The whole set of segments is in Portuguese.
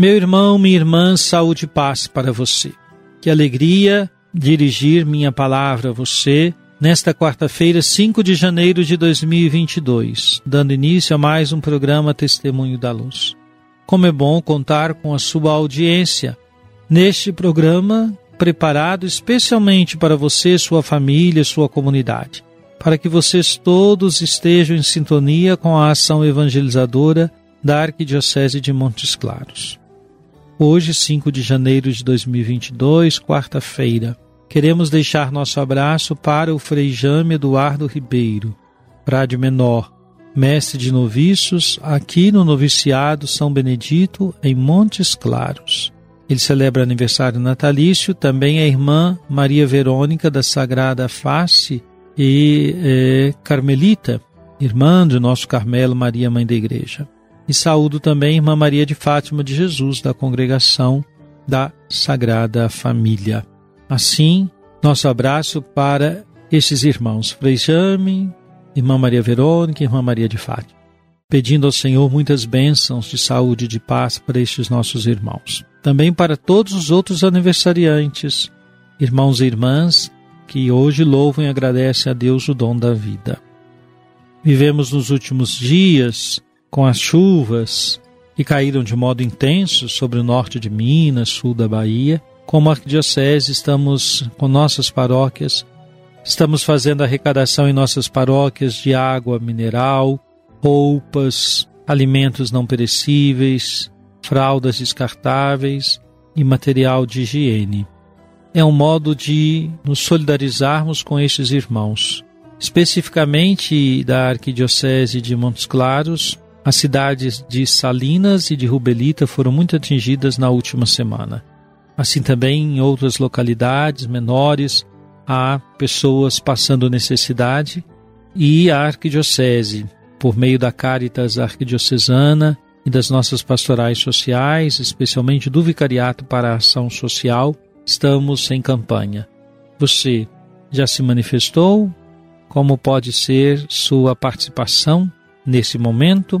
Meu irmão, minha irmã, saúde e paz para você. Que alegria dirigir minha palavra a você nesta quarta-feira, 5 de janeiro de 2022, dando início a mais um programa Testemunho da Luz. Como é bom contar com a sua audiência neste programa preparado especialmente para você, sua família, sua comunidade, para que vocês todos estejam em sintonia com a ação evangelizadora da Arquidiocese de Montes Claros. Hoje, 5 de janeiro de 2022, quarta-feira, queremos deixar nosso abraço para o Frei Jame Eduardo Ribeiro, Frade Menor, mestre de noviços, aqui no Noviciado São Benedito, em Montes Claros. Ele celebra aniversário natalício, também a irmã Maria Verônica da Sagrada Face e eh, Carmelita, irmã do nosso Carmelo Maria Mãe da Igreja. E saúdo também a irmã Maria de Fátima de Jesus, da congregação da Sagrada Família. Assim, nosso abraço para esses irmãos, Frei Jame, irmã Maria Verônica e irmã Maria de Fátima. Pedindo ao Senhor muitas bênçãos de saúde e de paz para estes nossos irmãos. Também para todos os outros aniversariantes, irmãos e irmãs, que hoje louvam e agradecem a Deus o dom da vida. Vivemos nos últimos dias com as chuvas que caíram de modo intenso sobre o norte de Minas, sul da Bahia. Como arquidiocese, estamos com nossas paróquias, estamos fazendo arrecadação em nossas paróquias de água mineral, roupas, alimentos não perecíveis, fraldas descartáveis e material de higiene. É um modo de nos solidarizarmos com estes irmãos. Especificamente da Arquidiocese de Montes Claros, as cidades de Salinas e de Rubelita foram muito atingidas na última semana. Assim também em outras localidades menores há pessoas passando necessidade e a Arquidiocese, por meio da Caritas Arquidiocesana e das nossas pastorais sociais, especialmente do Vicariato para a Ação Social, estamos em campanha. Você já se manifestou? Como pode ser sua participação nesse momento?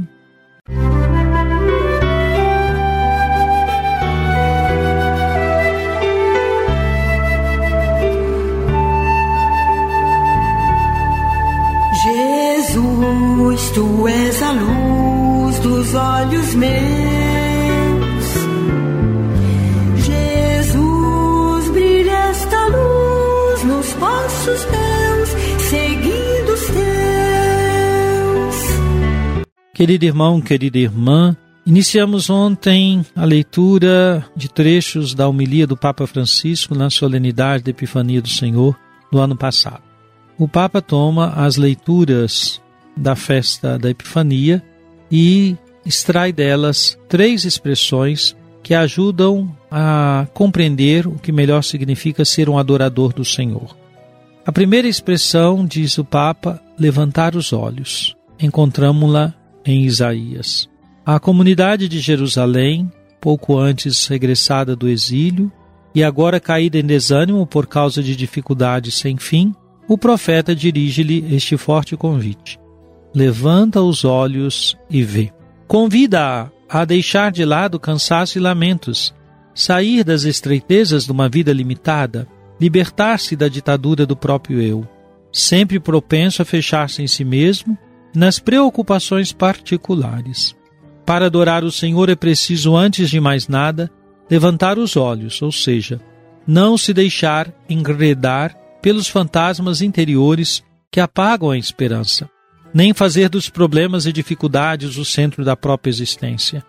Querido irmão, querida irmã, iniciamos ontem a leitura de trechos da homilia do Papa Francisco na solenidade da Epifania do Senhor do ano passado. O Papa toma as leituras da festa da Epifania e extrai delas três expressões que ajudam a compreender o que melhor significa ser um adorador do Senhor. A primeira expressão, diz o Papa, levantar os olhos. Encontramos-la em Isaías. A comunidade de Jerusalém, pouco antes regressada do exílio e agora caída em desânimo por causa de dificuldades sem fim, o profeta dirige-lhe este forte convite: Levanta os olhos e vê. Convida-a a deixar de lado cansaço e lamentos, sair das estreitezas de uma vida limitada, libertar-se da ditadura do próprio eu, sempre propenso a fechar-se em si mesmo nas preocupações particulares. Para adorar o Senhor é preciso, antes de mais nada, levantar os olhos, ou seja, não se deixar enredar pelos fantasmas interiores que apagam a esperança, nem fazer dos problemas e dificuldades o centro da própria existência.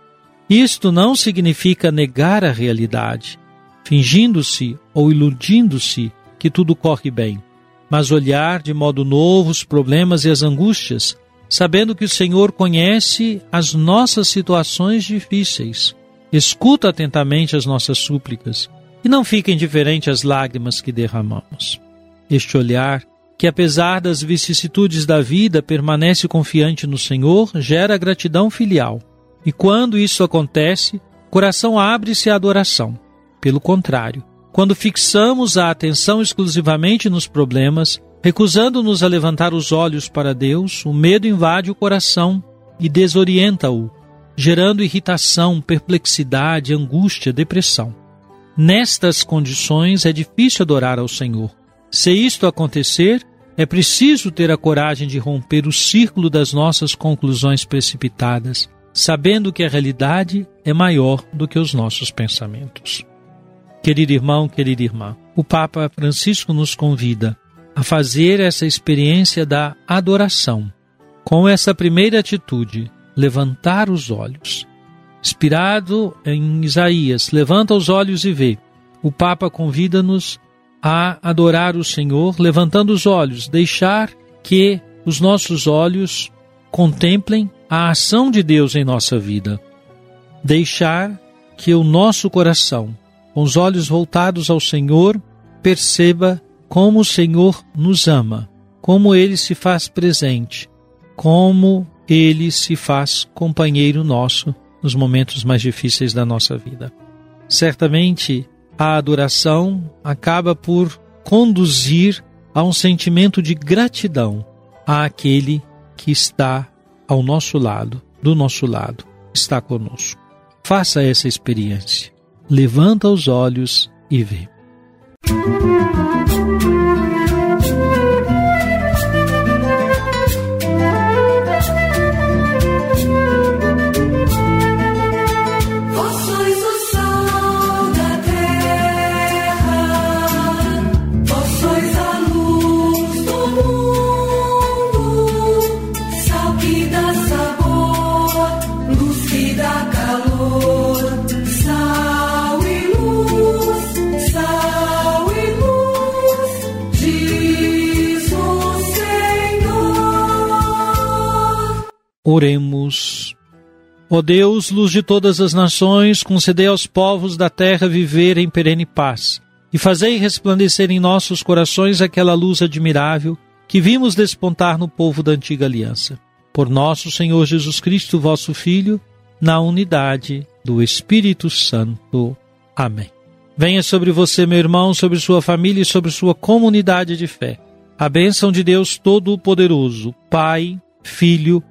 Isto não significa negar a realidade, fingindo-se ou iludindo-se que tudo corre bem, mas olhar de modo novo os problemas e as angústias, sabendo que o Senhor conhece as nossas situações difíceis, escuta atentamente as nossas súplicas e não fica indiferente às lágrimas que derramamos. Este olhar, que apesar das vicissitudes da vida permanece confiante no Senhor, gera gratidão filial. E quando isso acontece, coração abre-se à adoração. Pelo contrário, quando fixamos a atenção exclusivamente nos problemas, recusando-nos a levantar os olhos para Deus, o medo invade o coração e desorienta-o, gerando irritação, perplexidade, angústia, depressão. Nestas condições é difícil adorar ao Senhor, se isto acontecer, é preciso ter a coragem de romper o círculo das nossas conclusões precipitadas, sabendo que a realidade é maior do que os nossos pensamentos. Querido irmão, querida irmã, o Papa Francisco nos convida a fazer essa experiência da adoração, com essa primeira atitude, levantar os olhos. Inspirado em Isaías, levanta os olhos e vê. O Papa convida-nos a adorar o Senhor, levantando os olhos, deixar que os nossos olhos contemplem a ação de Deus em nossa vida. Deixar que o nosso coração, com os olhos voltados ao Senhor, perceba como o Senhor nos ama, como ele se faz presente, como ele se faz companheiro nosso nos momentos mais difíceis da nossa vida. Certamente a adoração acaba por conduzir a um sentimento de gratidão àquele que está ao nosso lado, do nosso lado, está conosco. Faça essa experiência. Levanta os olhos e vê. Thank you. Oremos. Ó Deus, luz de todas as nações, concedei aos povos da terra viver em perene paz, e fazei resplandecer em nossos corações aquela luz admirável que vimos despontar no povo da antiga aliança. Por nosso Senhor Jesus Cristo, vosso Filho, na unidade do Espírito Santo. Amém. Venha sobre você, meu irmão, sobre sua família e sobre sua comunidade de fé. A bênção de Deus Todo-Poderoso, Pai, Filho e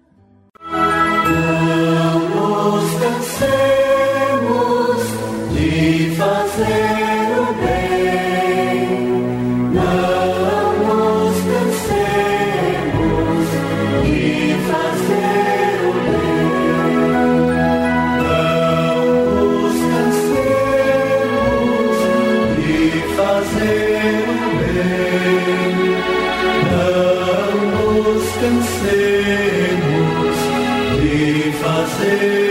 Fazemos, e fazer.